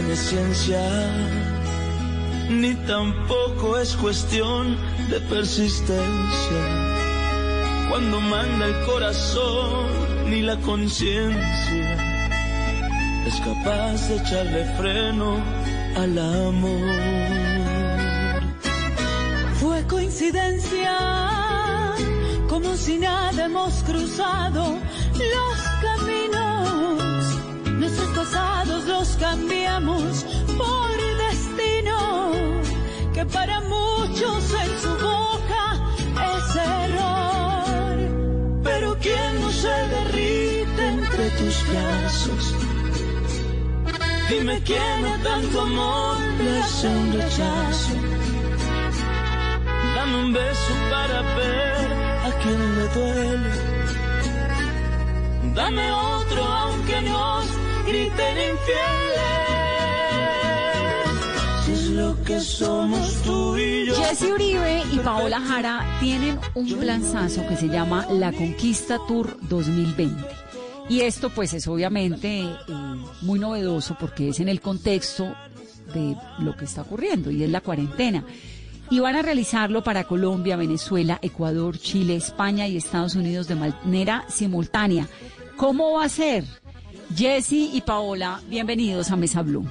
tiene ciencia, ni tampoco es cuestión de persistencia. Cuando manda el corazón, ni la conciencia es capaz de echarle freno al amor. Fue coincidencia, como si nada hemos cruzado los pasados los cambiamos por destino, que para muchos en su boca es error. Pero ¿quién no se derrite entre tus brazos? Dime quién a tanto amor le hace un rechazo. Dame un beso para ver a quien le duele. Dame otro aunque nos griten infieles. Si es lo que somos tú y yo. Jesse Uribe y Paola Jara tienen un planzazo que se llama La Conquista Tour 2020. Y esto pues es obviamente eh, muy novedoso porque es en el contexto de lo que está ocurriendo y es la cuarentena. Y van a realizarlo para Colombia, Venezuela, Ecuador, Chile, España y Estados Unidos de manera simultánea. ¿Cómo va a ser? Jesse y Paola, bienvenidos a Mesa Blue.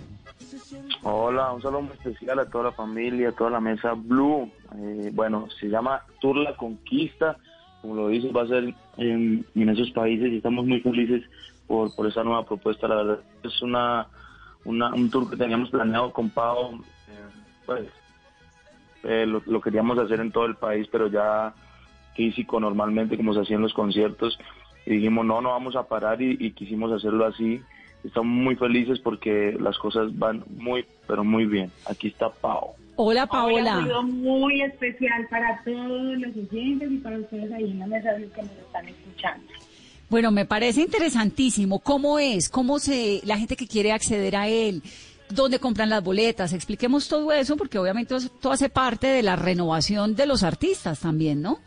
Hola, un saludo muy especial a toda la familia, a toda la Mesa Blue. Eh, bueno, se llama Tour La Conquista como lo dices, va a ser en, esos países y estamos muy felices por, por esa nueva propuesta. La verdad es una, un tour que teníamos planeado con Pau, eh, pues eh, lo, queríamos hacer en todo el país, pero ya físico normalmente como se hacían los conciertos y dijimos no, no vamos a parar y, y quisimos hacerlo así. Estamos muy felices porque las cosas van muy, pero muy bien. Aquí está Pau. Hola Paola. Un saludo muy especial para todos los oyentes y para ustedes ahí en la mesa que nos están escuchando. Bueno, me parece interesantísimo. ¿Cómo es? ¿Cómo se la gente que quiere acceder a él? ¿Dónde compran las boletas? Expliquemos todo eso porque obviamente todo hace parte de la renovación de los artistas también, ¿no?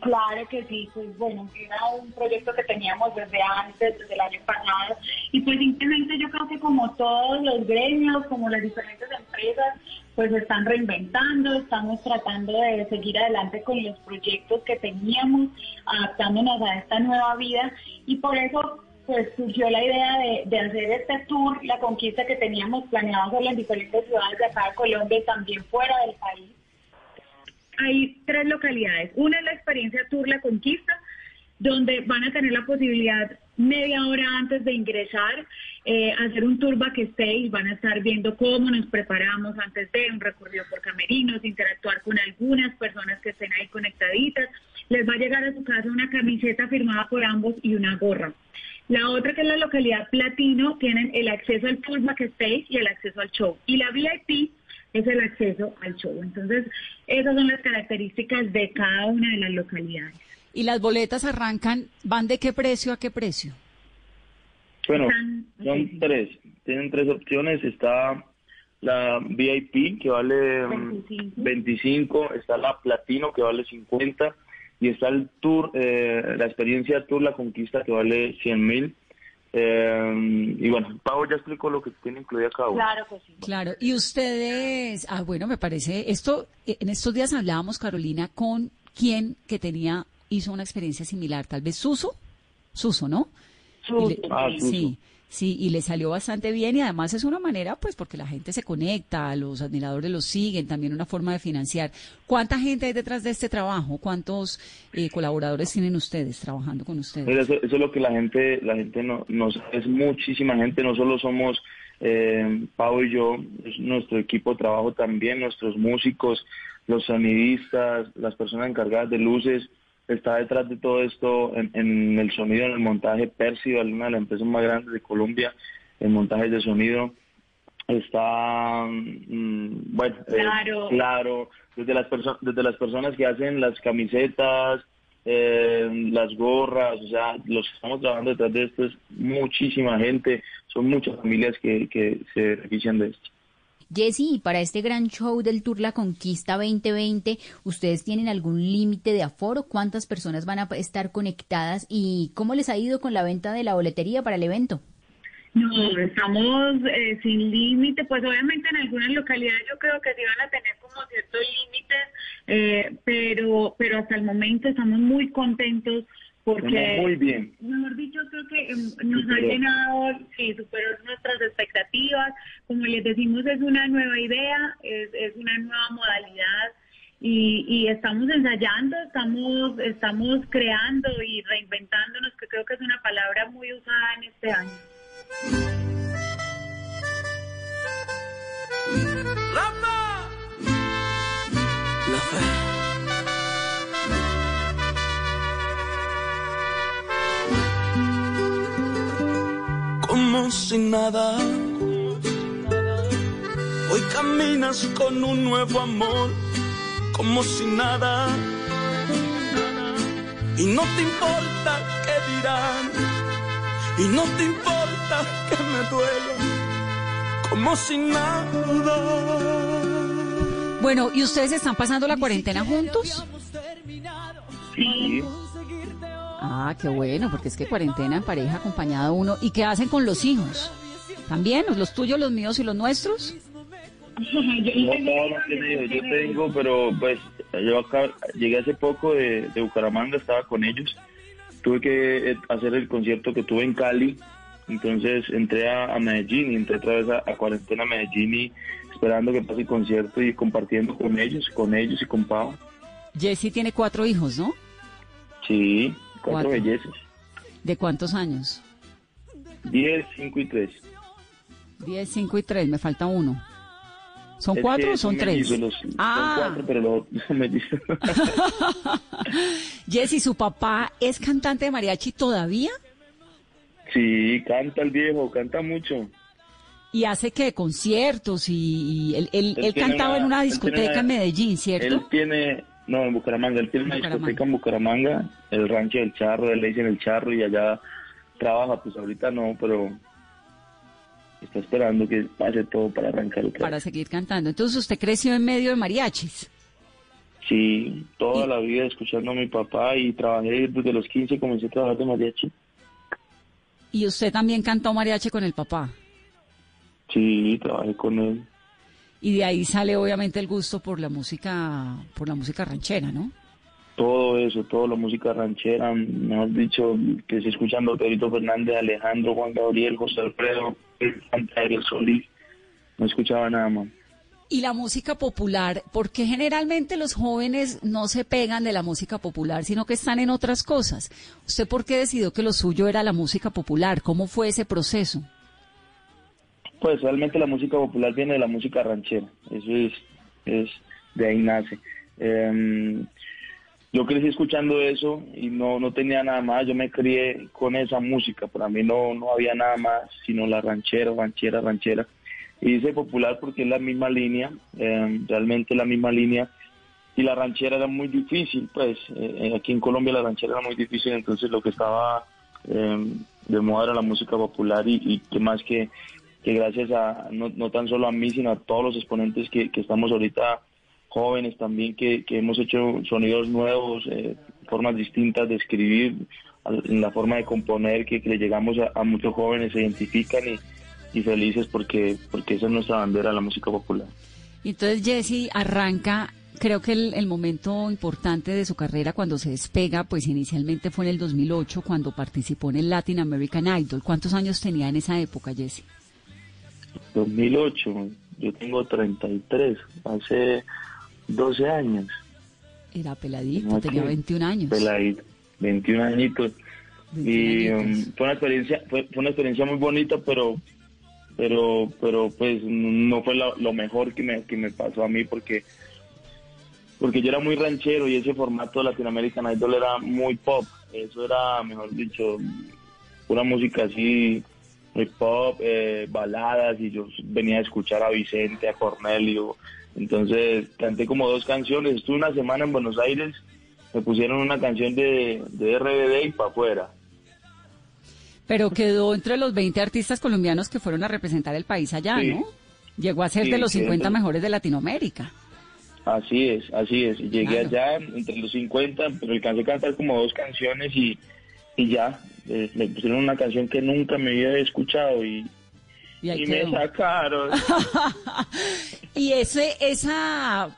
Claro que sí, pues bueno, era un proyecto que teníamos desde antes, desde el año pasado, y pues simplemente yo creo que como todos los gremios, como las diferentes empresas, pues están reinventando, estamos tratando de seguir adelante con los proyectos que teníamos, adaptándonos a esta nueva vida, y por eso pues surgió la idea de, hacer este tour, la conquista que teníamos planeado hacerlo en diferentes ciudades de acá de Colombia y también fuera del país hay tres localidades. Una es la experiencia Tour La Conquista, donde van a tener la posibilidad media hora antes de ingresar, eh, hacer un tour backstage, van a estar viendo cómo nos preparamos antes de un recorrido por camerinos, interactuar con algunas personas que estén ahí conectaditas, les va a llegar a su casa una camiseta firmada por ambos y una gorra. La otra que es la localidad Platino, tienen el acceso al tour backstage y el acceso al show. Y la VIP es el acceso al show. Entonces, esas son las características de cada una de las localidades. ¿Y las boletas arrancan, van de qué precio a qué precio? Bueno, son tres, tienen tres opciones, está la VIP que vale 25. Mm, está la Platino que vale 50 y está el Tour, eh, la experiencia Tour La Conquista que vale 100 mil. Eh, y bueno, Pau ya explicó lo que tiene incluida cada uno. Claro que sí. Claro, y ustedes, ah, bueno, me parece, esto, en estos días hablábamos, Carolina, con quien que tenía, hizo una experiencia similar, tal vez Suso, Suso, ¿no? Suso. ah, Suso. Sí. Sí, y le salió bastante bien y además es una manera, pues, porque la gente se conecta, los admiradores los siguen, también una forma de financiar. ¿Cuánta gente hay detrás de este trabajo? ¿Cuántos eh, colaboradores tienen ustedes trabajando con ustedes? eso, es lo que la gente, la gente no, nos es muchísima gente. No solo somos eh, Pau y yo, es nuestro equipo de trabajo también, nuestros músicos, los sonidistas, las personas encargadas de luces está detrás de todo esto en, el sonido, en el montaje Percival, una de las empresas más grandes de Colombia en montajes de sonido. Está, mm, bueno, claro. claro, desde las, desde las personas que hacen las camisetas, eh, las gorras, o sea, los que estamos trabajando detrás de esto es muchísima gente, son muchas familias que, que se benefician de esto. Jessy, y para este gran show del Tour La Conquista 2020, ¿ustedes tienen algún límite de aforo? ¿Cuántas personas van a estar conectadas y cómo les ha ido con la venta de la boletería para el evento? No, estamos eh, sin límite, pues obviamente en algunas localidades yo creo que sí van a tener como ciertos límites, eh, pero, pero hasta el momento estamos muy contentos porque, muy bien. mejor dicho, creo que em, nos ha llenado, sí, superó nuestras expectativas, como les decimos, es una nueva idea, es, es una nueva modalidad y, y estamos ensayando, estamos, estamos creando y reinventándonos, que creo que es una palabra muy usada en este año. La Como si nada. Hoy caminas con un nuevo amor, como si nada. Y no te importa qué dirán, y no te importa que me duela, como si nada. Bueno, ¿y ustedes están pasando la cuarentena juntos? Sí. Ah, qué bueno, porque es que cuarentena en pareja acompañado uno. ¿Y qué hacen con los hijos? ¿También? ¿Los tuyos, los míos y los nuestros? Yo- No, no, no. Yo tengo, pero pues yo acá llegué hace poco de, de Bucaramanga, estaba con ellos. Tuve que eh, hacer el concierto que tuve en Cali. Entonces entré a, a Medellín y entré otra vez a, a cuarentena a Medellín y esperando que pase el concierto y compartiendo con ellos, con ellos y con Pau. Jessy tiene cuatro hijos, ¿no? Sí, cuatro, Cuatro. bellezas. ¿De cuántos años? Diez, cinco y tres. Diez, cinco y tres, me falta uno. ¿Son Es cuatro o son tres? los- Ah. Son cuatro, pero los son mellizos. Jessy, ¿su papá es cantante de mariachi todavía? sí, canta el viejo, canta mucho. Y hace que conciertos y, y él, él- Él él cantaba una- en una él discoteca una- en Medellín, Él ¿cierto? tiene, no, en Bucaramanga, él tiene una discoteca en Bucaramanga, el rancho del Charro, él le dicen el Charro y allá trabaja, pues ahorita no, pero está esperando que pase todo para arrancar otra Para vez. seguir cantando. Entonces usted creció en medio de mariachis. Sí, toda Y- la vida escuchando a mi papá y trabajé desde los 15, comencé a trabajar de mariachi. Y usted también cantó mariachi con el papá. Sí, trabajé con él. Y de ahí sale obviamente el gusto por la música, por la música ranchera, ¿no? Todo eso, toda la música ranchera, mejor dicho, que se escuchando Pedrito Fernández, Alejandro, Juan Gabriel, José Alfredo, Ariel Solís, no escuchaba nada más. Y la música popular, porque generalmente los jóvenes no se pegan de la música popular, sino que están en otras cosas. ¿Usted por qué decidió que lo suyo era la música popular? ¿Cómo fue ese proceso? Pues realmente la música popular viene de la música ranchera, eso es, es de ahí nace. Em, yo crecí escuchando eso y no, no tenía nada más, yo me crié con esa música, para mí no, no había nada más sino la ranchera, ranchera, ranchera. Y dice popular porque es la misma línea, em, realmente la misma línea. Y la ranchera era muy difícil, pues eh, aquí en Colombia la ranchera era muy difícil, entonces lo que estaba em, de moda era la música popular y, y que más que que gracias a no, no tan solo a mí, sino a todos los exponentes que, que estamos ahorita jóvenes también, que, que hemos hecho sonidos nuevos, eh, formas distintas de escribir, en la forma de componer, que, que le llegamos a, muchos jóvenes, se identifican y, felices porque, porque esa es nuestra bandera, la música popular. Entonces Jesse arranca, creo que el, el momento importante de su carrera cuando se despega, pues inicialmente fue en el 2008 cuando participó en el Latin American Idol. ¿Cuántos años tenía en esa época, Jesse? 2008, yo tengo 33, hace 12 años. Era peladito, No, tenía sí. 21 años. peladito, 21 añitos. 21 y um, fue una experiencia fue, fue una experiencia muy bonita pero pero pero pues no fue lo, lo mejor que me, que me pasó a mí porque porque yo era muy ranchero y ese formato de Latin American Idol era muy pop eso era mejor dicho una música así muy pop eh, baladas y yo venía a escuchar a Vicente a Cornelio entonces canté como dos canciones estuve una semana en Buenos Aires me pusieron una canción de, de RBD y para afuera Pero quedó entre los 20 artistas colombianos que fueron a representar el país allá, Sí. ¿no? Llegó a ser Sí, de los sí, 50 entonces- mejores de Latinoamérica. Así es, así es. Llegué Claro. allá entre los 50, pero alcancé a cantar como dos canciones y, y ya, eh, me pusieron una canción que nunca me había escuchado y, Y me sacaron. Y ese, esa,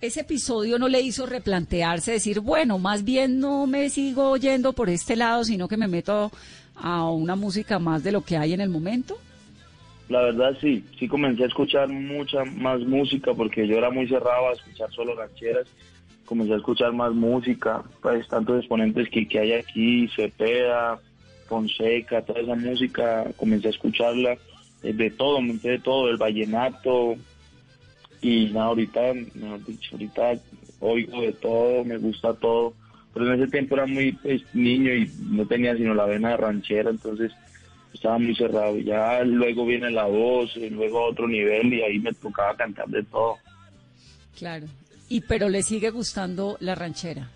ese episodio no le hizo replantearse, decir, bueno, más bien no me sigo yendo por este lado, sino que me meto a una música más de lo que hay en el momento. La verdad sí, sí comencé a escuchar mucha más música porque yo era muy cerrado a escuchar solo rancheras. Comencé a escuchar más música, pues tantos exponentes que, que hay aquí, Cepeda, Fonseca, toda esa música, comencé a escucharla, eh, de todo, monté de todo, el vallenato, y nada, ahorita, mejor dicho, ahorita oigo de todo, me gusta todo, pero en ese tiempo era muy pues, niño y no tenía sino la vena de ranchera, entonces estaba muy cerrado. Ya luego viene la voz, y luego a otro nivel y ahí me tocaba cantar de todo. Claro. Y pero le sigue gustando la ranchera.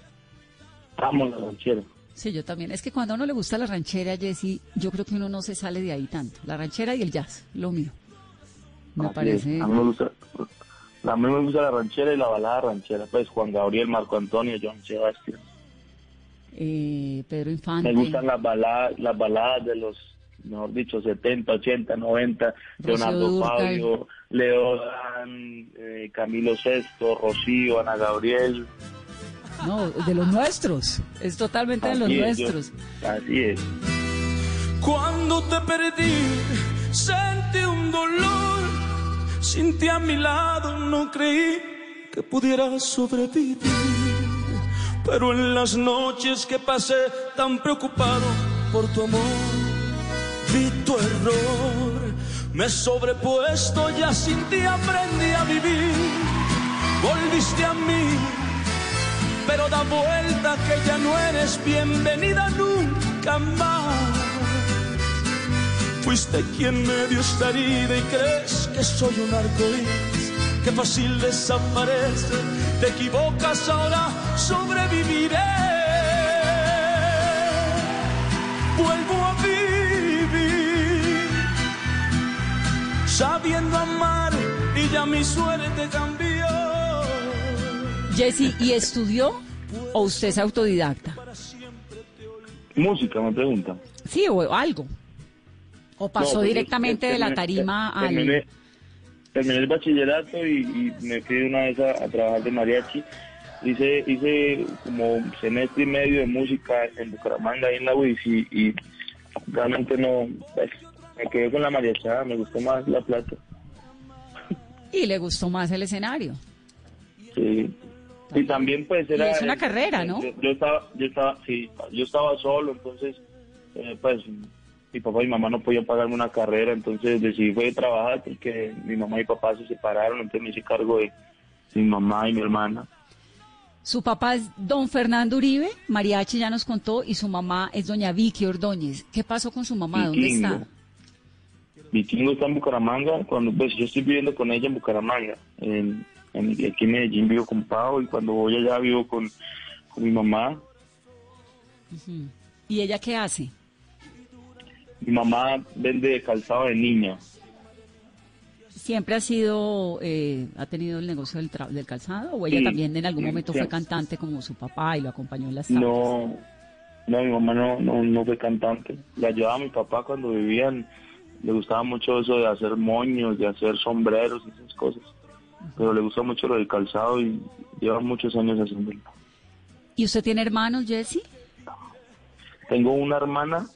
Amo la ranchera. Sí, yo también. Es que cuando a uno le gusta la ranchera, Jessy, yo creo que uno no se sale de ahí tanto. La ranchera y el jazz, lo mío. Me Así es. parece. A mí me gusta, a mí me gusta la ranchera y la balada ranchera, pues Juan Gabriel, Marco Antonio, John Sebastián. eh, Pedro Infante. Me gustan las baladas, las baladas de los, mejor dicho, 70, 80, 90, Leonardo. Fabio, Leo Dan, eh, Camilo Sesto, Rocío, Ana Gabriel. No, de los nuestros. Es totalmente de los yo- nuestros. así es. Cuando te perdí, sentí un dolor. Sin ti a mi lado no creí que pudiera sobrevivir. Pero en las noches que pasé tan preocupado por tu amor, vi tu error. Me he sobrepuesto, ya sin ti aprendí a vivir. Volviste a mí, pero da vuelta que ya no eres bienvenida nunca más. Fuiste quien me dio esta herida y crees que soy un arcoíris, que fácil desaparece. Te equivocas ahora, sobreviviré. Vuelvo a vivir, sabiendo amar y ya mi suerte cambió. Jessy, ¿y estudió o usted es autodidacta? Música, me pregunta. Sí, o algo. O pasó No, pues, directamente de la tarima al... terminé, terminé el bachillerato y, y me fui una vez a, a trabajar de mariachi. Hice, hice como un semestre y medio de música en Bucaramanga, ahí en la UIS, y, y realmente no, pues, me quedé con la mariachada, me gustó más la plata. Y le gustó más el escenario. Sí. Y también pues era... Y es una carrera, ¿no? Yo, yo estaba, yo estaba, sí, yo estaba solo, entonces eh, pues mi papá y mi mamá no podían pagarme una carrera, entonces decidí fue trabajar porque mi mamá y mi papá se separaron, entonces me hice cargo de mi mamá y mi hermana. Su papá es don Fernando Uribe, Mariachi ya nos contó, y su mamá es doña Vicky Ordóñez. ¿Qué pasó con su mamá? ¿Dónde está? Vikingo está en Bucaramanga, cuando pues yo estoy viviendo con ella en Bucaramanga, en, en- aquí en Medellín vivo con Pau y cuando voy allá vivo con, con mi mamá. ¿Y ella qué hace? Mi mamá vende calzado de niña. ¿Siempre ha sido, eh, ha tenido el negocio del, tra- del calzado? ¿O ella Sí, también en algún momento fue cantante como su papá y lo acompañó en las tardes? No, no, mi mamá no, no, no fue cantante. Le ayudaba a mi papá cuando vivían. Le gustaba mucho eso de hacer moños, de hacer sombreros y esas cosas. Pero le gusta mucho lo del calzado y lleva muchos años haciéndolo. ¿Y usted tiene hermanos, Jesse? Tengo una hermana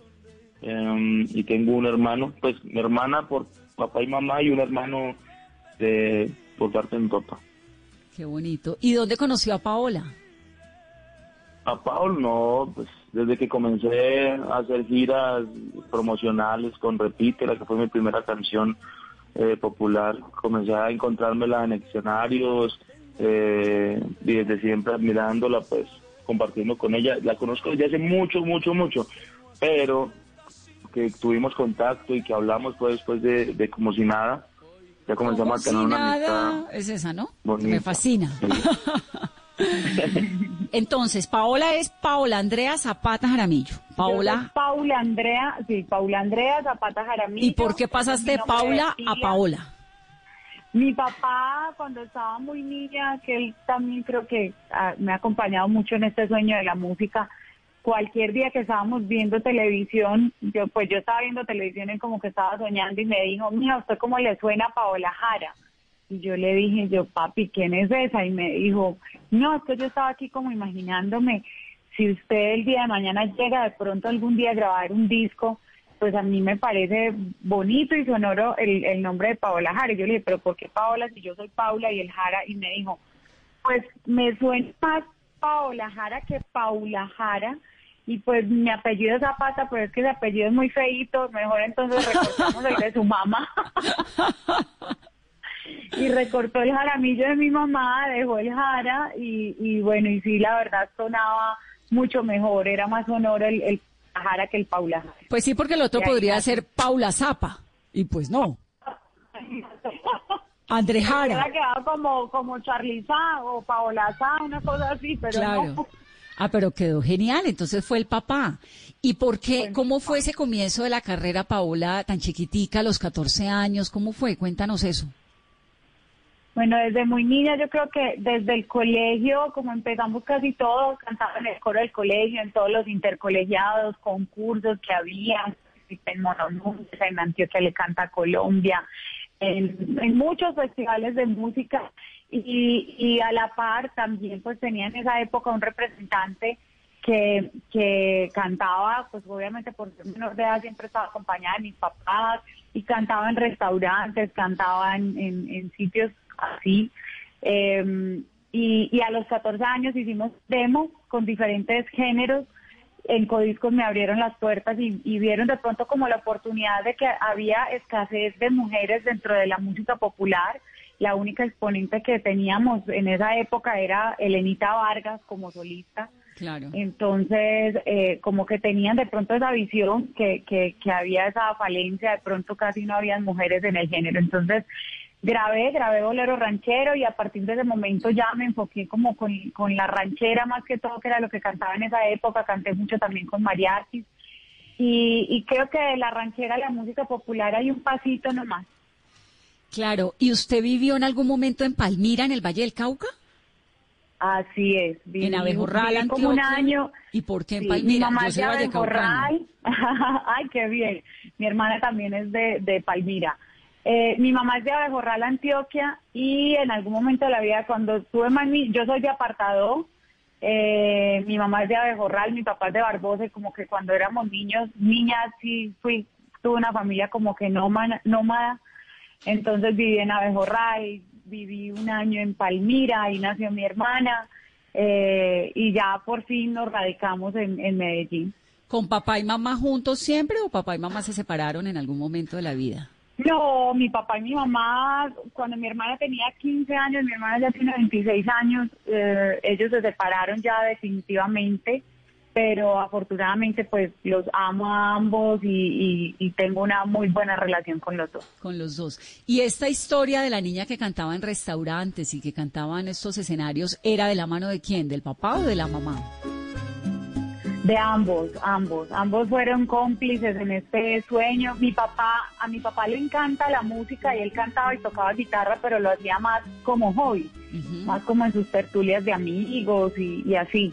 em, y tengo un hermano. Pues mi hermana por papá y mamá y un hermano de por parte de mi papá. Qué bonito. ¿Y dónde conoció a Paola? A Paul no, pues desde que comencé a hacer giras promocionales con Repítela, que fue mi primera canción eh, popular, comencé a encontrármela en escenarios eh, y desde siempre admirándola, pues compartiendo con ella. La conozco desde hace mucho, mucho, mucho, pero que tuvimos contacto y que hablamos pues después de, de como si nada, ya comenzamos Como a tener si una nada. Es esa, ¿no? bonita. Me fascina. Sí. Entonces, Paola es Paola Andrea Zapata Jaramillo. Paola. Paula Andrea, sí, Paula Andrea Zapata Jaramillo. ¿Y por qué pasaste de Paula a. Paola? Mi papá, cuando estaba muy niña, que él también creo que ah, me ha acompañado mucho en este sueño de la música, cualquier día que estábamos viendo televisión, yo pues yo estaba viendo televisión y como que estaba soñando y me dijo, mira, ¿usted cómo le suena a Paola Jara? Y yo le dije, yo, papi, ¿quién es esa? Y me dijo, no, es que yo estaba aquí como imaginándome, si usted el día de mañana llega de pronto algún día a grabar un disco, pues a mí me parece bonito y sonoro el, el nombre de Paola Jara. Y yo le dije, pero ¿por qué Paola si yo soy Paula y el Jara? Y me dijo, pues me suena más Paola Jara que Paula Jara. Y pues mi apellido es Zapata, pero es que ese apellido es muy feito. Mejor entonces recortamos el de su mamá. y recortó el jaramillo de mi mamá, dejó el jara y, y bueno, y sí, la verdad sonaba mucho mejor, era más sonoro el, el jara que el Paula Jara. Pues sí, porque el otro podría ser Paula Zapa. Y pues no. André Hubiera Jara. quedado como, como Charliza o Paola Sá, una cosa así, pero Claro. no. Ah, pero quedó genial, entonces fue el papá. ¿Y por qué? ¿Cómo fue ese comienzo de la carrera, Paola, tan chiquitica, a los 14 años? ¿Cómo fue? Cuéntanos eso. Bueno, desde muy niña yo creo que desde el colegio, como empezamos casi todos, cantaba en el coro del colegio, en todos los intercolegiados, concursos que había, en Mononuncios, en Antioquia le canta Colombia, en, muchos festivales de música y, y a la par también pues tenía en esa época un representante que, que cantaba, pues obviamente por ser menor de edad siempre estaba acompañada de mis papás y cantaba en restaurantes, cantaba en, en sitios así. Eh, y, y a los 14 años hicimos demo con diferentes géneros. En Codiscos me abrieron las puertas y, y vieron de pronto como la oportunidad de que había escasez de mujeres dentro de la música popular. La única exponente que teníamos en esa época era Elenita Vargas como solista. Claro. Entonces, eh, como que tenían de pronto esa visión que, que, que había esa falencia, de pronto casi no habían mujeres en el género. Entonces, grabé, grabé bolero ranchero y a partir de ese momento ya me enfoqué como con, con la ranchera más que todo, que era lo que cantaba en esa época. Canté mucho también con mariachis. Y, y creo que de la ranchera a la música popular hay un pasito nomás. Claro. ¿Y usted vivió en algún momento en Palmira, en el Valle del Cauca? Así es. Viví- en Abejorral, viví como un año. ¿Y por qué en Sí, Palmira? Mi mamá es de. Abejorral. Ay, qué bien. Mi hermana también es de, de Palmira. Eh, mi mamá es de Abejorral, Antioquia, y en algún momento de la vida, cuando estuve más ni- yo soy de apartado, eh, mi mamá es de Abejorral, mi papá es de Barbosa, como que cuando éramos niños, niñas, sí fui, tuve una familia como que nómada, nómada. entonces viví en Abejorral, viví un año en Palmira, ahí nació mi hermana, eh, y ya por fin nos radicamos en, en Medellín. ¿Con papá y mamá juntos siempre o papá y mamá se separaron en algún momento de la vida? No, mi papá y mi mamá, cuando mi hermana tenía 15 años, mi hermana ya tiene 26 años, eh, ellos se separaron ya definitivamente, pero afortunadamente pues los amo a ambos y, y- y tengo una muy buena relación con los dos. Con los dos. ¿Y esta historia de la niña que cantaba en restaurantes y que cantaba en estos escenarios era de la mano de quién? ¿Del papá o de la mamá? De ambos, ambos, ambos fueron cómplices en este sueño. Mi papá, a mi papá le encanta la música y él cantaba y tocaba guitarra, pero lo hacía más como hobby. Más como en sus tertulias de amigos y, y así.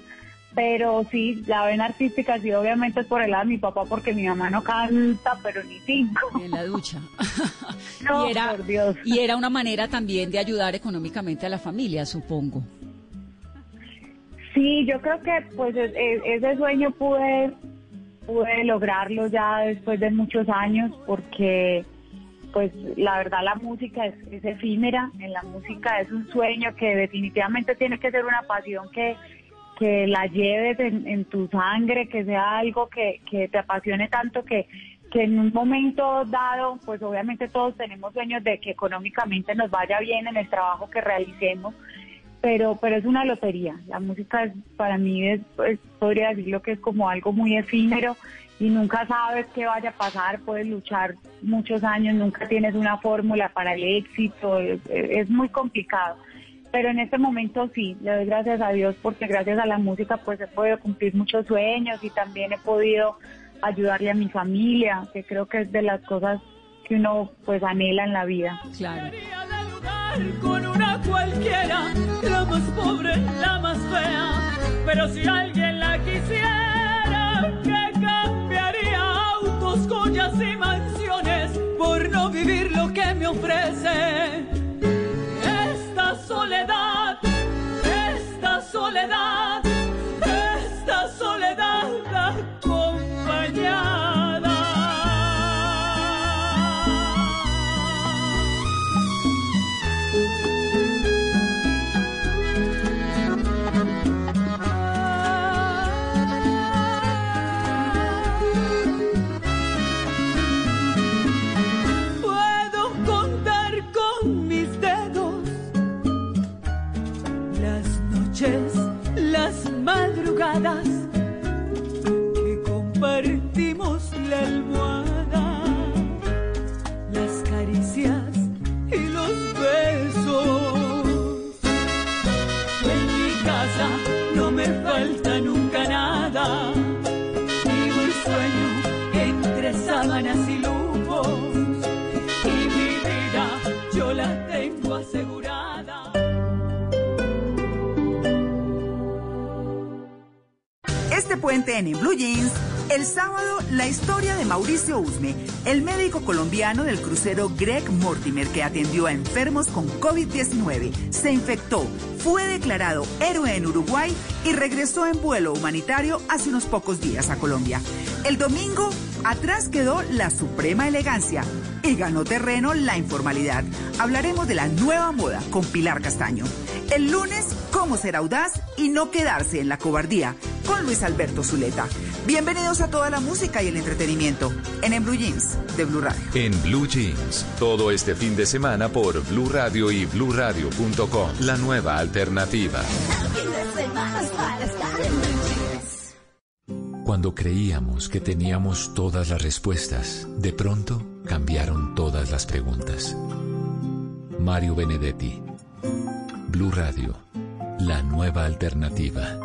Pero sí, la vena artística sí obviamente es por el lado de mi papá porque mi mamá no canta, pero ni cinco. En la ducha. No, y, era, por Dios. y era una manera también de ayudar económicamente a la familia, supongo. Sí, yo creo que pues e- e- ese sueño pude, pude lograrlo ya después de muchos años porque pues la verdad la música es, efímera, en la música es un sueño que definitivamente tiene que ser una pasión que, que la lleves en, en tu sangre, que sea algo que, que te apasione tanto que, que en un momento dado, pues obviamente todos tenemos sueños de que económicamente nos vaya bien en el trabajo que realicemos, pero pero es una lotería. La música es, para mí es, pues, podría decirlo que es como algo muy efímero y nunca sabes qué vaya a pasar, puedes luchar muchos años, nunca tienes una fórmula para el éxito, es, es muy complicado. Pero en este momento sí, le doy gracias a Dios porque gracias a la música pues he podido cumplir muchos sueños y también he podido ayudarle a mi familia, que creo que es de las cosas que uno pues anhela en la vida. Claro. Con una cualquiera, la más pobre, la más fea, pero si alguien la quisiera, que cambiaría autos, joyas y mansiones por no vivir lo que me ofrece. Esta soledad, esta soledad. Este puente en, Blue Jeans, el sábado, la historia de Mauricio Usme, el médico colombiano del crucero Greg Mortimer que atendió a enfermos con COVID-19, se infectó, fue declarado héroe en Uruguay y regresó en vuelo humanitario hace unos pocos días a Colombia. El domingo, atrás quedó la suprema elegancia y ganó terreno la informalidad. Hablaremos de la nueva moda con Pilar Castaño. El lunes, cómo ser audaz y no quedarse en la cobardía con Luis Alberto Zuleta. Bienvenidos a toda la música y el entretenimiento en En Blue Jeans de Blue Radio. En Blue Jeans, todo este fin de semana por Blue Radio y bluradio.com. La nueva alternativa. Cuando creíamos que teníamos todas las respuestas, de pronto cambiaron todas las preguntas. Mario Benedetti. Blue Radio, la nueva alternativa.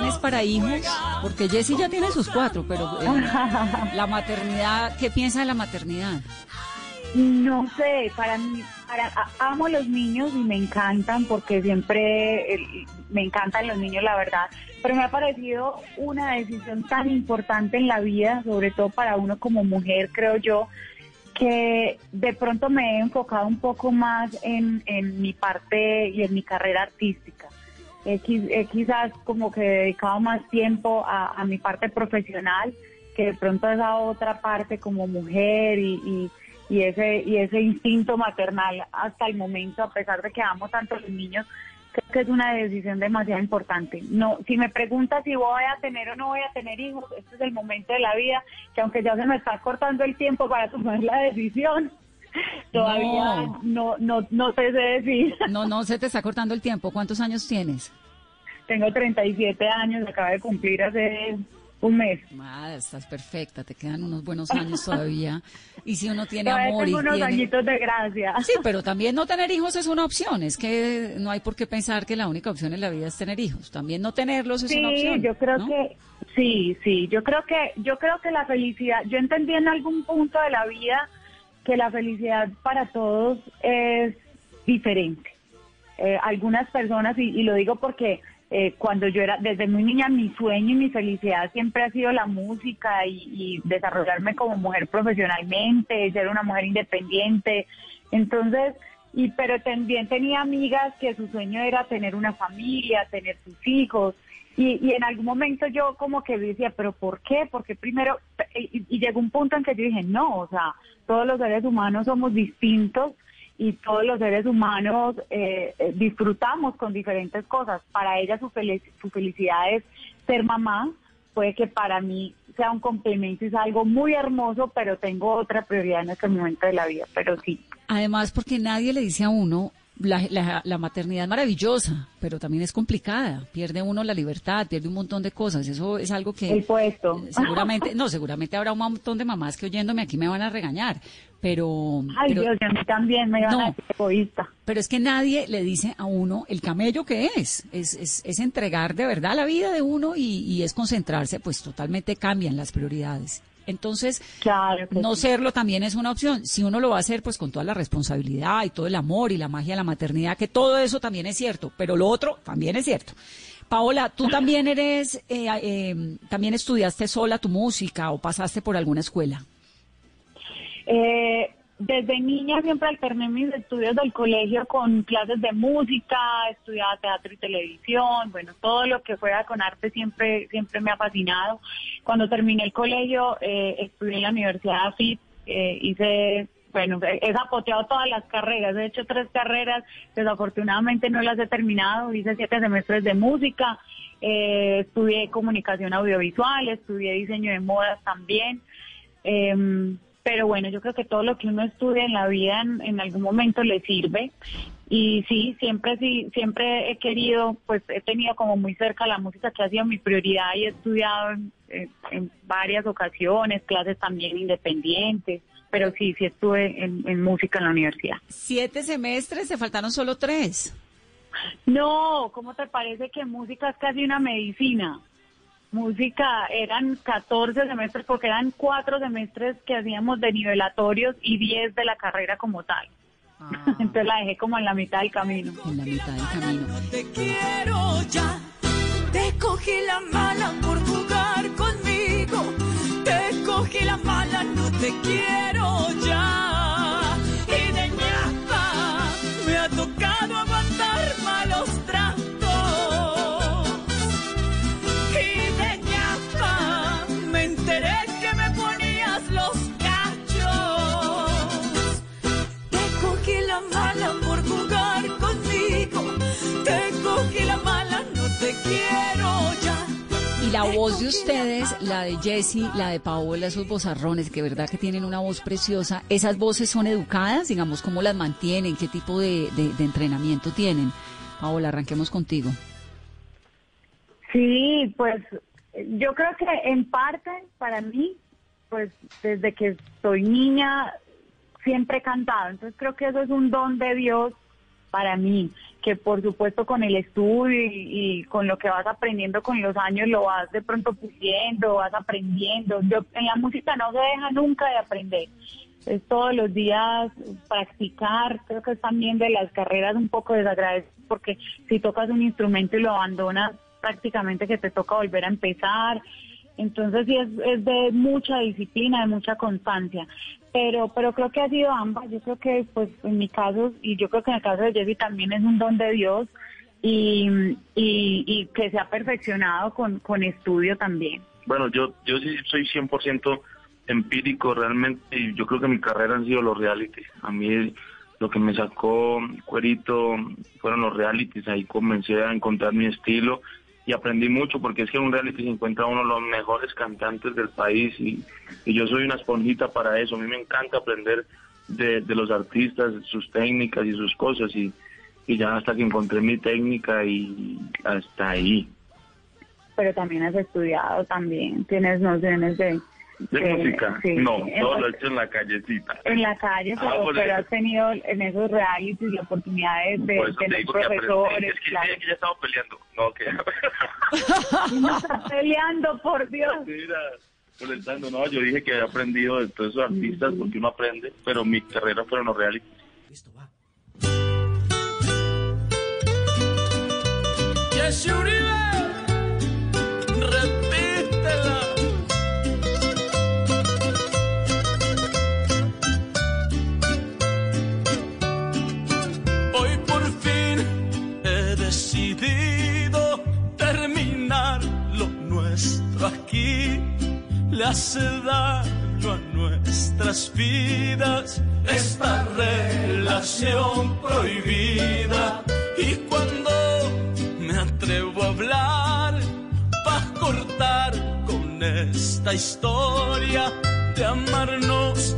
Planes para hijos? Porque Jessy ya tiene sus cuatro, pero eh, la maternidad, ¿qué piensa de la maternidad? No sé, para mí, para, amo los niños y me encantan porque siempre me encantan los niños, la verdad. Pero me ha parecido una decisión tan importante en la vida, sobre todo para uno como mujer, creo yo, que de pronto me he enfocado un poco más en, en mi parte y en mi carrera artística. He, qui- he quizás como que dedicado más tiempo a, mi parte profesional que de pronto esa otra parte como mujer y, y, y ese y ese instinto maternal hasta el momento, a pesar de que amo tanto los niños, creo que es una decisión demasiado importante. No, si me preguntas si voy a tener o no voy a tener hijos, este es el momento de la vida que aunque ya se me está cortando el tiempo para tomar la decisión, todavía no no no, te sé decir. No, no, se te está cortando el tiempo. ¿Cuántos años tienes? Tengo 37 años, acabo de cumplir hace un mes. Ah, estás perfecta, te quedan unos buenos años todavía. Y si uno tiene Todavía amor y tengo unos tiene... añitos de gracia. Sí, pero también no tener hijos es una opción. Es que no hay por qué pensar que la única opción en la vida es tener hijos. También no tenerlos es sí, una opción. yo creo ¿no? que sí, sí, yo creo que yo creo que la felicidad, yo entendí en algún punto de la vida que la felicidad para todos es diferente. Eh, algunas personas y, lo digo porque eh, cuando yo era, desde muy niña, mi sueño y mi felicidad siempre ha sido la música y, y desarrollarme como mujer profesionalmente, ser una mujer independiente. Entonces, y pero también tenía amigas que su sueño era tener una familia, tener sus hijos. Y, y en algún momento yo como que decía, pero ¿por qué? Porque primero, y, llegó un punto en que yo dije, no, o sea, todos los seres humanos somos distintos y todos los seres humanos eh, eh, disfrutamos con diferentes cosas. Para ella su, felic su felicidad es ser mamá, puede que para mí sea un complemento y es algo muy hermoso, pero tengo otra prioridad en este momento de la vida, pero sí. Además, porque nadie le dice a uno, la, la, la, maternidad es maravillosa, pero también es complicada. Pierde uno la libertad, pierde un montón de cosas. Eso es algo que... El puesto. Seguramente, no, seguramente habrá un montón de mamás que oyéndome aquí me van a regañar, pero... Ay, pero, Dios, a mí también me van no, a decir egoísta. Pero es que nadie le dice a uno el camello que es. Es, es, es entregar de verdad la vida de uno y, y es concentrarse, pues totalmente cambian las prioridades. Entonces, claro no sí. serlo también es una opción. Si uno lo va a hacer, pues con toda la responsabilidad y todo el amor y la magia de la maternidad, que todo eso también es cierto, pero lo otro también es cierto. Paola, ¿tú también eres, eh, eh, también estudiaste sola tu música o pasaste por alguna escuela? Eh, desde niña siempre alterné mis estudios del colegio con clases de música, estudiaba teatro y televisión, bueno, todo lo que fuera con arte siempre siempre me ha fascinado. Cuando terminé el colegio, eh, estudié en la Universidad de AFIT, eh, hice, bueno, he zapoteado todas las carreras, he hecho tres carreras, desafortunadamente no las he terminado, hice siete semestres de música, eh, estudié comunicación audiovisual, estudié diseño de modas también. Eh, pero bueno, yo creo que todo lo que uno estudia en la vida en, en, algún momento le sirve. Y sí, siempre sí, siempre he querido, pues he tenido como muy cerca la música que ha sido mi prioridad y he estudiado en, en, en varias ocasiones, clases también independientes, pero sí, sí estuve en, en música en la universidad. Siete semestres, te faltaron solo tres. No, ¿cómo te parece que música es casi una medicina? Música eran 14 semestres porque eran cuatro semestres que hacíamos de nivelatorios y 10 de la carrera como tal. Ah. Entonces la dejé como en la mitad del camino. En la mitad del camino. No te quiero ya, te cogí la mala por jugar conmigo, te cogí la mala, no te quiero ya. Y de ñapa me ha tocado aguantar La voz de ustedes, la de Jessie, la de Paola, esos vozarrones, que verdad que tienen una voz preciosa, ¿esas voces son educadas? Digamos, ¿cómo las mantienen? ¿Qué tipo de, de, de entrenamiento tienen? Paola, arranquemos contigo. Sí, pues yo creo que en parte, para mí, pues desde que soy niña, siempre he cantado. Entonces creo que eso es un don de Dios para mí, que por supuesto con el estudio y, con lo que vas aprendiendo con los años lo vas de pronto pusiendo, vas aprendiendo. Yo en la música no se deja nunca de aprender. Es todos los días practicar, creo que es también de las carreras un poco desagradecido porque si tocas un instrumento y lo abandonas prácticamente que te toca volver a empezar. Entonces sí es, es de mucha disciplina, de mucha constancia pero pero creo que ha sido ambas. Yo creo que pues en mi caso y yo creo que en el caso de Jessy también es un don de Dios y, y, y que se ha perfeccionado con, con estudio también. Bueno, yo yo sí soy 100% empírico realmente y yo creo que mi carrera han sido los realities. A mí lo que me sacó cuerito fueron los realities, ahí comencé a encontrar mi estilo y aprendí mucho porque es que en un reality se encuentra uno de los mejores cantantes del país y, yo soy una esponjita para eso. A mí me encanta aprender de, de los artistas, sus técnicas y sus cosas y, y, ya hasta que encontré mi técnica y hasta ahí. Pero también has estudiado, también tienes nociones de... ¿De eh, música? sí, no, en, todo lo he hecho en la callecita. En la calle, Ah, pero, pero has tenido en esos realities la oportunidad de, de Por eso te tener digo que profesores. Es que, claro. que ya estamos peleando. No, que Y no estás peleando, por Dios. Mira, molestando, no, yo dije que había aprendido de todos esos artistas porque uno aprende, pero mi carrera fueron los reality. Yes, Jesse Uribe, aquí. Le hace daño a nuestras vidas esta relación prohibida. Y cuando me atrevo a hablar, para cortar con esta historia de amarnos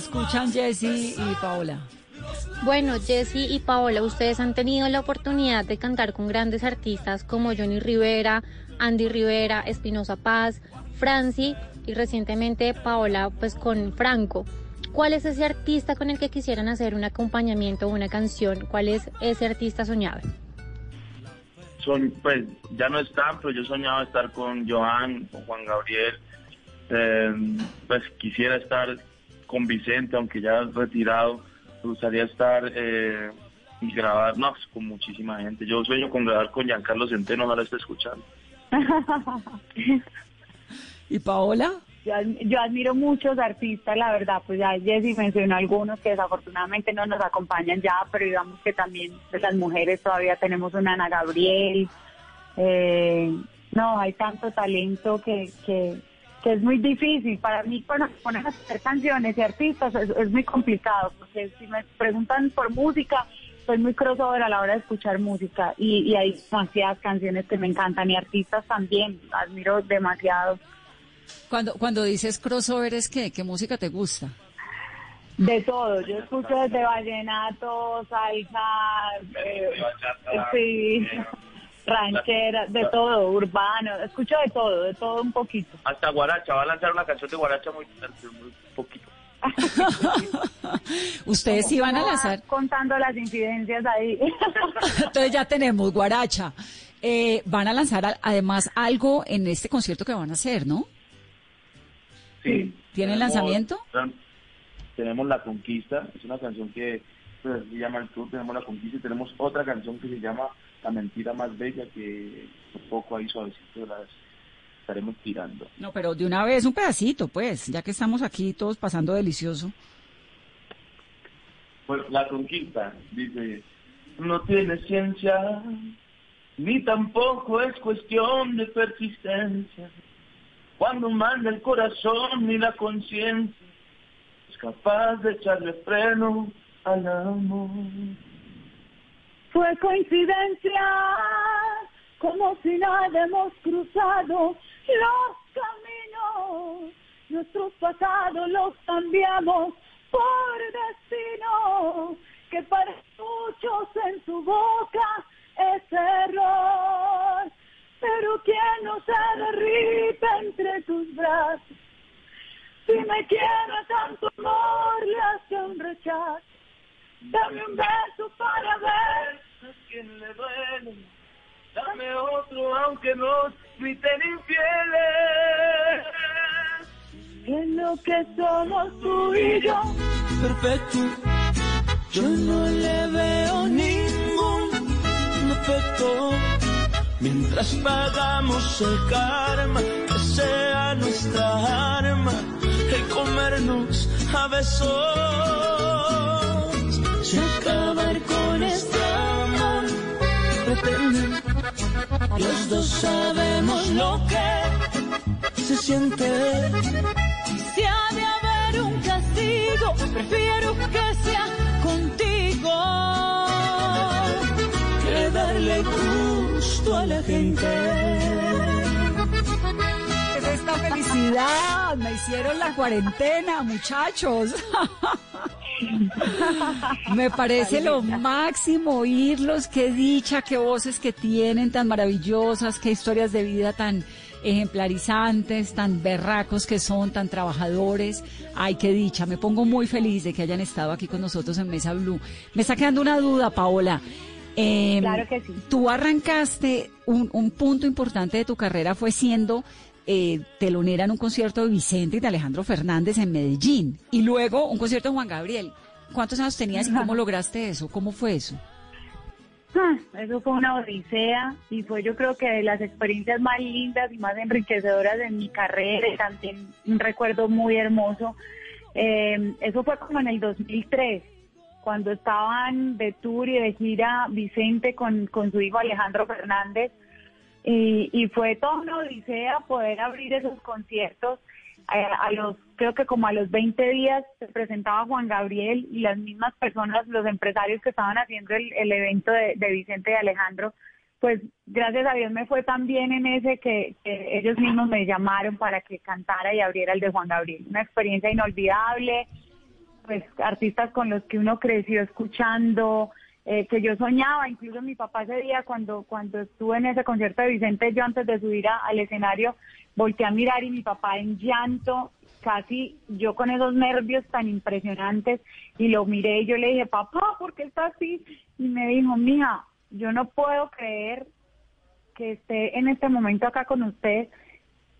escuchan Jessy y Paola. Bueno, Jessy y Paola, ustedes han tenido la oportunidad de cantar con grandes artistas como Johnny Rivera, Andy Rivera, Espinosa Paz, Franci y recientemente Paola pues con Franco. ¿Cuál es ese artista con el que quisieran hacer un acompañamiento o una canción? ¿Cuál es ese artista soñado? Son, pues ya no están, pero yo soñaba estar con Joan, con Juan Gabriel. Eh, pues quisiera estar con Vicente, aunque ya retirado. Me gustaría estar eh, y grabar, no, pues, con muchísima gente. Yo sueño con grabar con Giancarlo Centeno, ojalá esté escuchando. ¿Y Paola? Yo, yo admiro muchos artistas, la verdad, pues ya Jessy mencionó algunos que desafortunadamente no nos acompañan ya, pero digamos que también de las mujeres todavía tenemos una Ana Gabriel. Eh, no, hay tanto talento que, que, que es muy difícil. Para mí, cuando ponen a hacer canciones y artistas, es, es muy complicado, porque si me preguntan por música, soy muy crossover a la hora de escuchar música y, y hay demasiadas canciones que me encantan y artistas también, admiro demasiado. Cuando, cuando dices crossover, ¿es qué? ¿Qué música te gusta? De todo, yo escucho desde vallenato, salsa, eh, sí, ranchera, de todo, urbano, escucho de todo, de todo un poquito. Hasta Guaracha, va a lanzar una canción de Guaracha muy, muy poquito. Ustedes sí van a lanzar. Contando las incidencias ahí. Entonces ya tenemos Guaracha. Eh, van a lanzar además algo en este concierto que van a hacer, ¿no? Sí. ¿Tienen Tenemos- lanzamiento? Tenemos La Conquista, es una canción que pues, se llama El Tour, tenemos La Conquista y tenemos otra canción que se llama La Mentira Más Bella, que un poco ahí suavecito las estaremos tirando. No, pero de una vez un pedacito, pues, ya que estamos aquí todos pasando delicioso. Pues La Conquista dice, no tiene ciencia, ni tampoco es cuestión de persistencia. Cuando manda el corazón ni la conciencia, es capaz de echarle freno al amor. Fue coincidencia, como si nada hemos cruzado los caminos. Nuestros pasados los cambiamos por destino, que para muchos en su boca es error. Pero quien no se derrite entre tus brazos, si me quiere tanto amor, le hace un rechazo. Dame un beso para ver a quien le duele. Dame otro aunque nos griten infieles. en lo que somos tú y yo. perfecto. Yo no le veo ningún defecto. Mientras pagamos el karma, que sea nuestra arma, el comernos a besos. Acabar con este amor, pretenden, los dos sabemos lo que se siente. Si ha de haber un castigo, prefiero que sea contigo. que darle gusto a la gente. Es esta felicidad, me hicieron la cuarentena, muchachos. Me parece lo máximo oírlos, qué dicha, qué voces que tienen tan maravillosas, qué historias de vida tan ejemplarizantes, tan berracos que son, tan trabajadores. Ay, qué dicha, me pongo muy feliz de que hayan estado aquí con nosotros en Mesa Blue. Me está quedando una duda, Paola. Em, Claro que sí. Tú arrancaste, un, un punto importante de tu carrera fue siendo eh, telonera en un concierto de Vicente y de Alejandro Fernández en Medellín. Y luego un concierto de Juan Gabriel. ¿Cuántos años tenías y cómo lograste eso? ¿Cómo fue eso? Ah, Eso fue una odisea y fue yo creo que de las experiencias más lindas y más enriquecedoras de mi carrera, también un recuerdo muy hermoso. Eh, eso fue como en el 2003, cuando estaban de tour y de gira Vicente con, con su hijo Alejandro Fernández y, y fue toda una odisea poder abrir esos conciertos. Eh, a los creo que como a los 20 días se presentaba Juan Gabriel y las mismas personas, los empresarios que estaban haciendo el, el evento de, de Vicente y Alejandro, pues gracias a Dios me fue tan bien en ese que, que ellos mismos me llamaron para que cantara y abriera el de Juan Gabriel. Una experiencia inolvidable, pues artistas con los que uno creció escuchando, eh, que yo soñaba, incluso mi papá ese día cuando, cuando estuve en ese concierto de Vicente, yo antes de subir a- al escenario, volteé a mirar y mi papá en llanto, casi yo con esos nervios tan impresionantes, y lo miré y yo le dije, papá, ¿por qué está así? Y me dijo, mija, yo no puedo creer que esté en este momento acá con usted.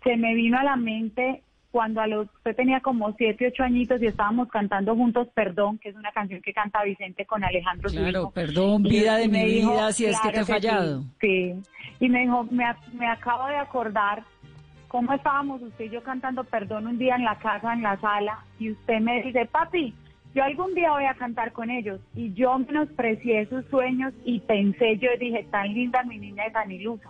Se me vino a la mente cuando a los, usted tenía como siete, ocho añitos y estábamos cantando juntos Perdón, que es una canción que canta Vicente con Alejandro. Claro, perdón, vida de mi dijo, vida, si es que te he fallado. Sí, y me dijo, me, me acabo de acordar cómo estábamos usted y yo cantando Perdón un día en la casa, en la sala, y usted me dice, papi, yo algún día voy a cantar con ellos. Y yo menosprecié sus sueños y pensé, yo dije, tan linda mi niña de San Ilusa.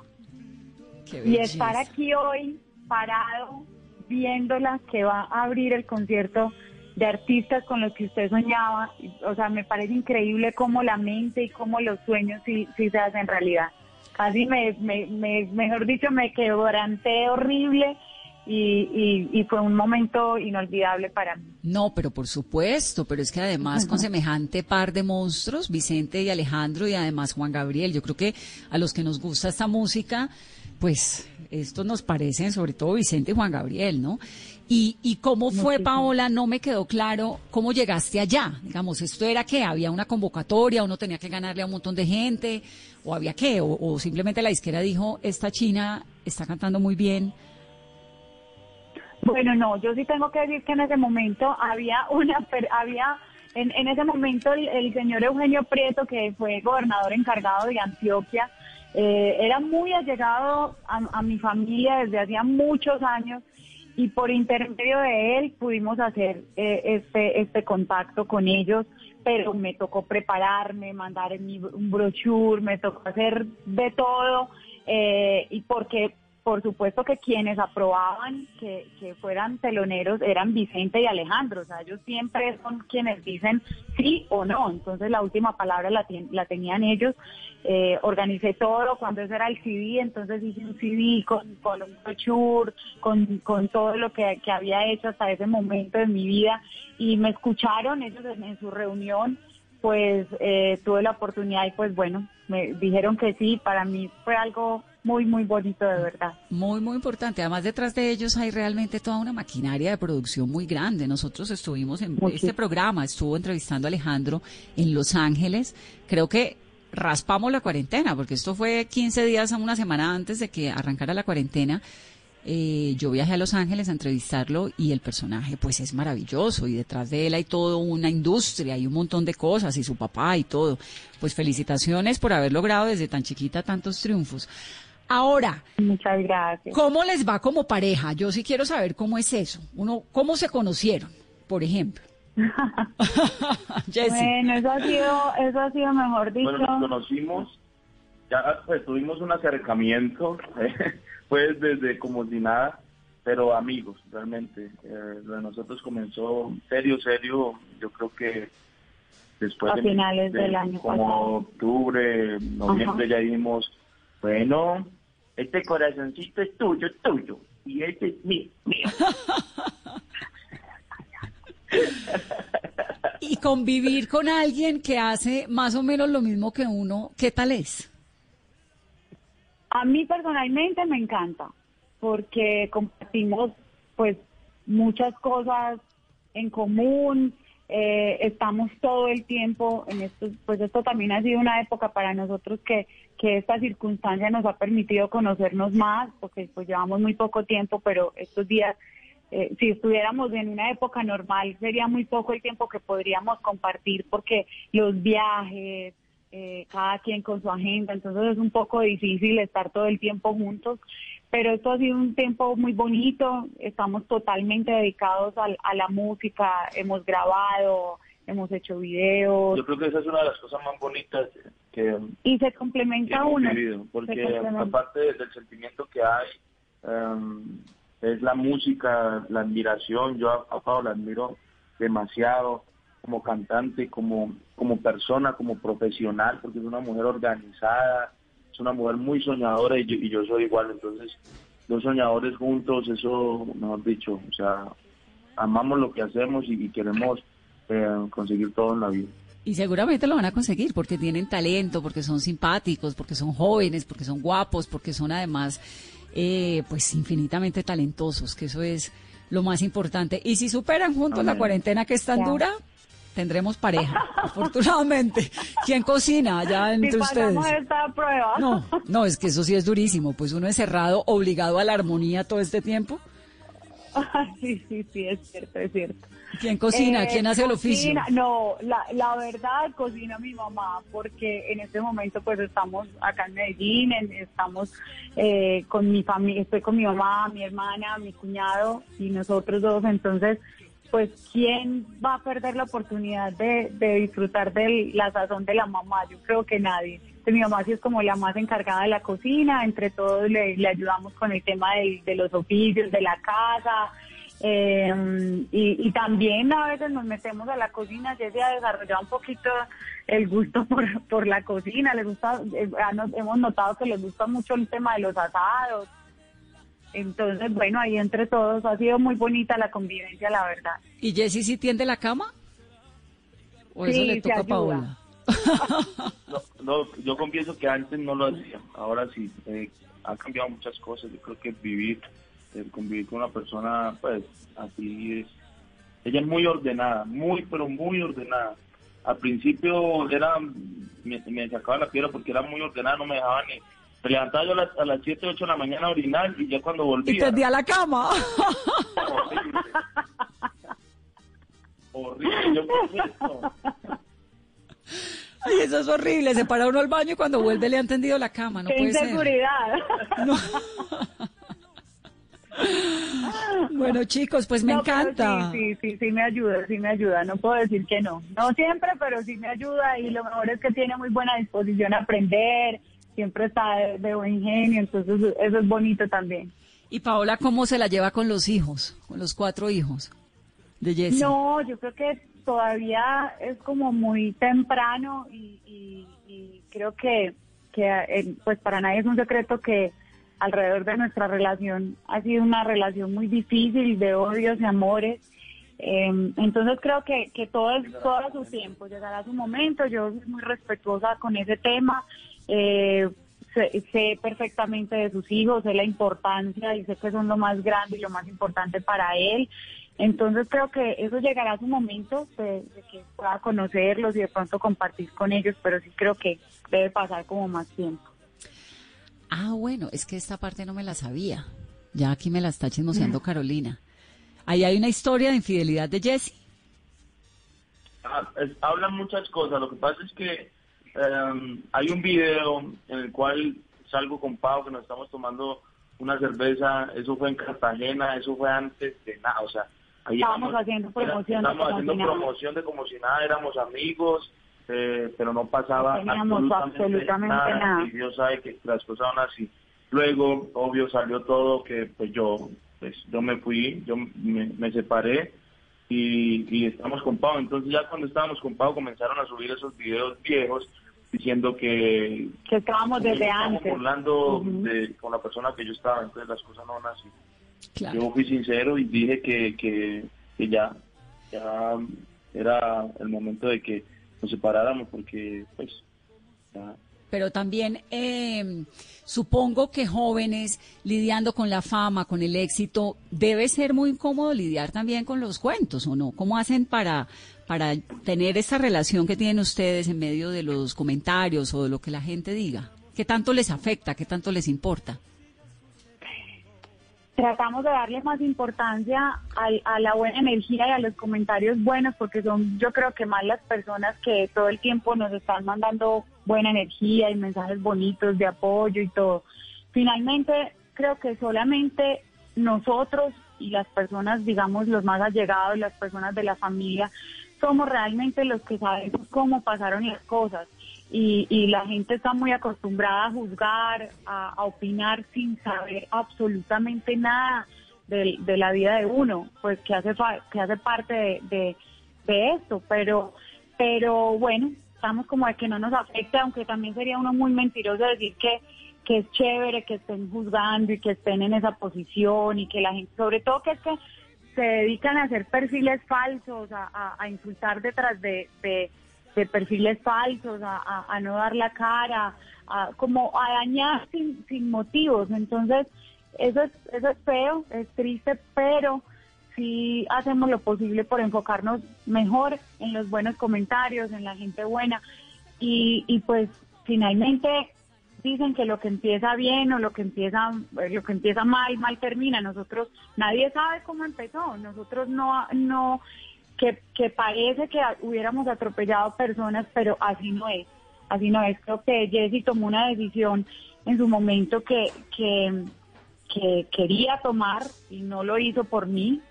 Y estar aquí hoy parado, viéndola que va a abrir el concierto de artistas con los que usted soñaba, o sea, me parece increíble cómo la mente y cómo los sueños sí, sí se hacen realidad. Casi me, me, me- mejor dicho, me quebranté horrible y, y, y fue un momento inolvidable para mí. No, pero por supuesto, pero es que además con semejante par de monstruos, Vicente y Alejandro y además Juan Gabriel, yo creo que a los que nos gusta esta música, pues estos nos parecen, sobre todo Vicente y Juan Gabriel, ¿no? Y, y cómo fue, Paola, no me quedó claro cómo llegaste allá. Digamos, esto era que había una convocatoria, uno tenía que ganarle a un montón de gente, o había qué, o, o simplemente la disquera dijo, esta china está cantando muy bien. Bueno, no, yo sí tengo que decir que en ese momento había una, per- había, en, en ese momento el, el señor Eugenio Prieto, que fue gobernador encargado de Antioquia, eh, era muy allegado a, a mi familia desde hacía muchos años y por intermedio de él pudimos hacer eh, este, este contacto con ellos, pero me tocó prepararme, mandar mi, un brochure, me tocó hacer de todo, eh, y porque por supuesto que quienes aprobaban que, que fueran teloneros eran Vicente y Alejandro, o sea, ellos siempre son quienes dicen sí o no, entonces la última palabra la, tien- la tenían ellos. Eh, organicé todo, cuando ese era el CD, entonces hice un CD con, con un brochure, con, con todo lo que, que había hecho hasta ese momento de mi vida y me escucharon ellos en, en su reunión, pues eh, tuve la oportunidad y pues bueno, me dijeron que sí, para mí fue algo muy, muy bonito de verdad. Muy, muy importante. Además, detrás de ellos hay realmente toda una maquinaria de producción muy grande. Nosotros estuvimos en Muchísimo. este programa, estuvo entrevistando a Alejandro en Los Ángeles. Creo que raspamos la cuarentena, porque esto fue 15 días a una semana antes de que arrancara la cuarentena. Eh, yo viajé a Los Ángeles a entrevistarlo y el personaje pues es maravilloso y detrás de él hay toda una industria y un montón de cosas y su papá y todo. Pues felicitaciones por haber logrado desde tan chiquita tantos triunfos. Ahora, Muchas gracias. ¿Cómo les va como pareja? Yo sí quiero saber cómo es eso. Uno, ¿Cómo se conocieron, por ejemplo? Bueno, eso ha sido, eso ha sido mejor dicho. Bueno, nos conocimos, ya pues tuvimos un acercamiento, pues desde como si nada, pero amigos, realmente. Eh, lo de nosotros comenzó serio, serio, yo creo que después A de, finales de del año como pasado. octubre, noviembre ya dijimos, bueno, este corazoncito es tuyo, tuyo, y este es mío, mío. Y convivir con alguien que hace más o menos lo mismo que uno, ¿qué tal es? A mí personalmente me encanta. porque compartimos pues muchas cosas en común, eh, estamos todo el tiempo en esto, pues esto también ha sido una época para nosotros que, que esta circunstancia nos ha permitido conocernos más, porque pues llevamos muy poco tiempo, pero estos días, eh, si estuviéramos en una época normal, sería muy poco el tiempo que podríamos compartir, porque los viajes, eh, cada quien con su agenda, entonces es un poco difícil estar todo el tiempo juntos, pero esto ha sido un tiempo muy bonito, estamos totalmente dedicados al- a, la música, hemos grabado, hemos hecho videos. Yo creo que esa es una de las cosas más bonitas que, y se complementa uno. vivido, porque aparte del sentimiento que hay, em, es la música, la admiración, yo a, a Pau la admiro demasiado como cantante, como, como persona, como profesional, porque es una mujer organizada, es una mujer muy soñadora y yo, y yo soy igual, entonces dos soñadores juntos, eso, mejor dicho, o sea, amamos lo que hacemos y, y queremos eh, conseguir todo en la vida. Y seguramente lo van a conseguir porque tienen talento, porque son simpáticos, porque son jóvenes, porque son guapos, porque son además, eh, pues, infinitamente talentosos, que eso es lo más importante. Y si superan juntos la cuarentena que es tan Ya. dura, tendremos pareja, afortunadamente. ¿Quién cocina allá Si entre ustedes? pasamos esta prueba. No, no, es que eso sí es durísimo, pues uno encerrado, obligado a la armonía todo este tiempo. sí, sí, sí, es cierto, es cierto. ¿Quién cocina? Eh, ¿Quién hace el oficio? cocina- No, la, la verdad cocina mi mamá porque en este momento pues estamos acá en Medellín, en- estamos eh, con mi familia, estoy con mi mamá, mi hermana, mi cuñado y nosotros dos, entonces pues quién va a perder la oportunidad de, de disfrutar de la sazón de la mamá, yo creo que nadie. Entonces, mi mamá sí es como la más encargada de la cocina, entre todos le, le ayudamos con el tema de, de los oficios, de la casa, eh, y, y también a veces nos metemos a la cocina, ya se ha desarrollado un poquito el gusto por, por la cocina, les gusta, eh, nos- hemos notado que les gusta mucho el tema de los asados. Entonces, bueno, ahí entre todos ha sido muy bonita la convivencia, la verdad. ¿Y Jessy sí tiende la cama? ¿O eso Sí, le se toca a. Paola? No, no, yo confieso que antes no lo hacía, ahora sí, eh, han cambiado muchas cosas, yo creo que vivir, el convivir con una persona, pues así es, ella es muy ordenada, muy, pero muy ordenada. Al principio era, me, me sacaba la piedra porque era muy ordenada, no me dejaba ni, me levantaba yo a las, a las 7, 8 de la mañana a orinar y ya cuando Y volvía, tendía la cama. horrible. Horrible, yo. Ay, eso es horrible. Se para uno al baño y cuando vuelve le han tendido la cama. No ¡Qué puede ser. inseguridad! No. Bueno, chicos, pues me No, encanta. Sí, sí, sí, sí me ayuda, sí me ayuda. No puedo decir que no. No siempre, pero sí me ayuda y lo mejor es que tiene muy buena disposición a aprender. Siempre está de, de buen genio, entonces eso es bonito también. Y Paola, ¿cómo se la lleva con los hijos? Con los cuatro hijos de Jessy. No, yo creo que todavía es como muy temprano y, y- y creo que, que eh, pues para nadie es un secreto que alrededor de nuestra relación ha sido una relación muy difícil de odios y amores. Eh, entonces creo que, que todo es todo a su tiempo, llegará su momento, yo soy muy respetuosa con ese tema, eh, sé, sé perfectamente de sus hijos, sé la importancia y sé que son lo más grande y lo más importante para él. Entonces creo que eso llegará a su momento de, de que pueda conocerlos y de pronto compartir con ellos, pero sí creo que debe pasar como más tiempo. Ah, bueno, es que esta parte no me la sabía. Ya aquí me la está chismoseando Carolina. Ahí hay una historia de infidelidad de Jessy. Ah, hablan muchas cosas. Lo que pasa es que em, hay un video en el cual salgo con Pau que nos estamos tomando una cerveza. Eso fue en Cartagena, eso fue antes de nada. O sea, ahí Estábamos haciendo era- promoción de Estábamos haciendo promoción de como si nada, éramos amigos, eh, pero no pasaba No absolutamente nada. Y Dios sabe que las cosas son así. Luego, obvio, salió todo que pues yo, pues yo me fui, yo me, me separé y, y estamos con Pau. Entonces ya cuando estábamos con Pau comenzaron a subir esos videos viejos diciendo que Que estábamos desde estábamos antes. burlando de- con la persona que yo estaba, entonces las cosas no van así. Claro. Yo fui sincero y dije que, que, que ya, ya era el momento de que nos separáramos porque pues ya pero también eh, supongo que jóvenes lidiando con la fama, con el éxito, debe ser muy incómodo lidiar también con los cuentos, ¿o no? ¿Cómo hacen para, para tener esa relación que tienen ustedes en medio de los comentarios o de lo que la gente diga? ¿Qué tanto les afecta? ¿Qué tanto les importa? Tratamos de darle más importancia a, la buena energía y a los comentarios buenos, porque son yo creo que más las personas que todo el tiempo nos están mandando buena energía y mensajes bonitos de apoyo y todo. Finalmente, creo que solamente nosotros y las personas, digamos, los más allegados, las personas de la familia, somos realmente los que sabemos cómo pasaron las cosas y, la gente está muy acostumbrada a juzgar, a, opinar sin saber absolutamente nada de, la vida de uno, pues que hace que hace parte de, esto, pero pero bueno, estamos como de que no nos afecte, aunque también sería uno muy mentiroso decir que que es chévere que estén juzgando y que estén en esa posición y que la gente, sobre todo que es que se dedican a hacer perfiles falsos, a, insultar detrás de de perfiles falsos, a, no dar la cara, a, como a dañar sin, sin motivos. Entonces, eso es, eso es feo, es triste, pero sí hacemos lo posible por enfocarnos mejor en los buenos comentarios, en la gente buena. Y, y pues finalmente dicen que lo que empieza bien o lo que empieza lo que empieza mal mal termina nosotros nadie sabe cómo empezó nosotros no no que, parece que hubiéramos atropellado personas, pero así no es. Así no es. Creo que Jesse tomó una decisión en su momento que, que, que quería tomar y no lo hizo por mí.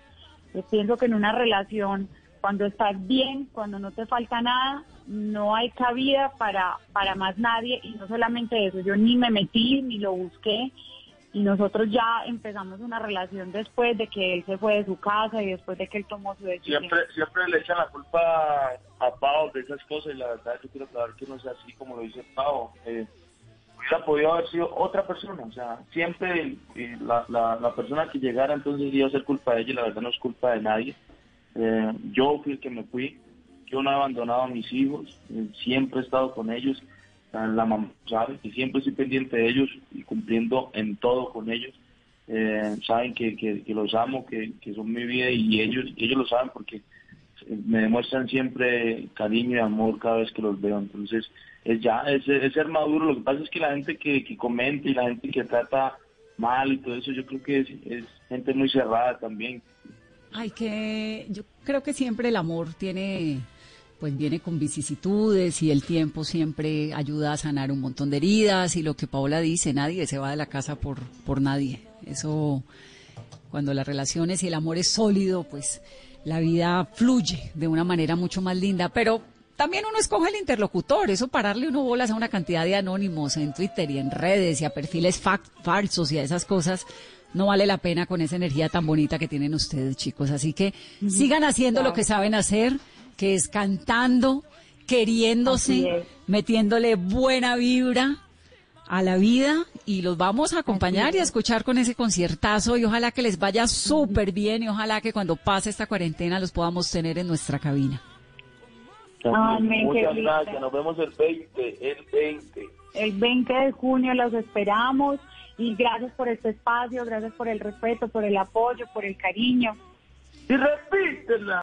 Yo pienso que en una relación, cuando estás bien, cuando no te falta nada, no hay cabida para, para más nadie y no solamente eso, yo ni me metí ni lo busqué y nosotros ya empezamos una relación después de que él se fue de su casa y después de que él tomó su decisión. Siempre, siempre le echan la culpa a Pau de esas cosas y la verdad yo quiero aclarar que no sea así como lo dice Pau. Eh, hubiera podido haber sido otra persona, o sea, siempre la, la, persona que llegara entonces iba a ser culpa de ella y la verdad no es culpa de nadie. Eh, yo fui el que me fui, yo no he abandonado a mis hijos, eh, siempre he estado con ellos la mamá sabe que siempre estoy pendiente de ellos y cumpliendo en todo con ellos. Eh, saben que, que, los amo, que, que, son mi vida y ellos, ellos lo saben porque me demuestran siempre cariño y amor cada vez que los veo. Entonces, es ya, es, es ser maduro. Lo que pasa es que la gente que, que comenta y la gente que trata mal y todo eso, yo creo que es, es gente muy cerrada también. Ay, que yo creo que siempre el amor tiene pues viene con vicisitudes y el tiempo siempre ayuda a sanar un montón de heridas y lo que Paola dice, nadie se va de la casa por, por nadie. Eso, cuando las relaciones y el amor es sólido, pues la vida fluye de una manera mucho más linda, pero también uno escoge el interlocutor, eso pararle uno bolas a una cantidad de anónimos en Twitter y en redes y a perfiles falsos y a esas cosas, no vale la pena con esa energía tan bonita que tienen ustedes, chicos. Así que sigan haciendo lo que saben hacer que es cantando, queriéndose, metiéndole buena vibra a la vida y los vamos a acompañar y a escuchar con ese conciertazo y ojalá que les vaya súper bien y ojalá que cuando pase esta cuarentena los podamos tener en nuestra cabina. Muchas gracias, nos vemos el 20, el 20. El 20 de junio los esperamos y gracias por este espacio, gracias por el respeto, por el apoyo, por el cariño. Y repítela.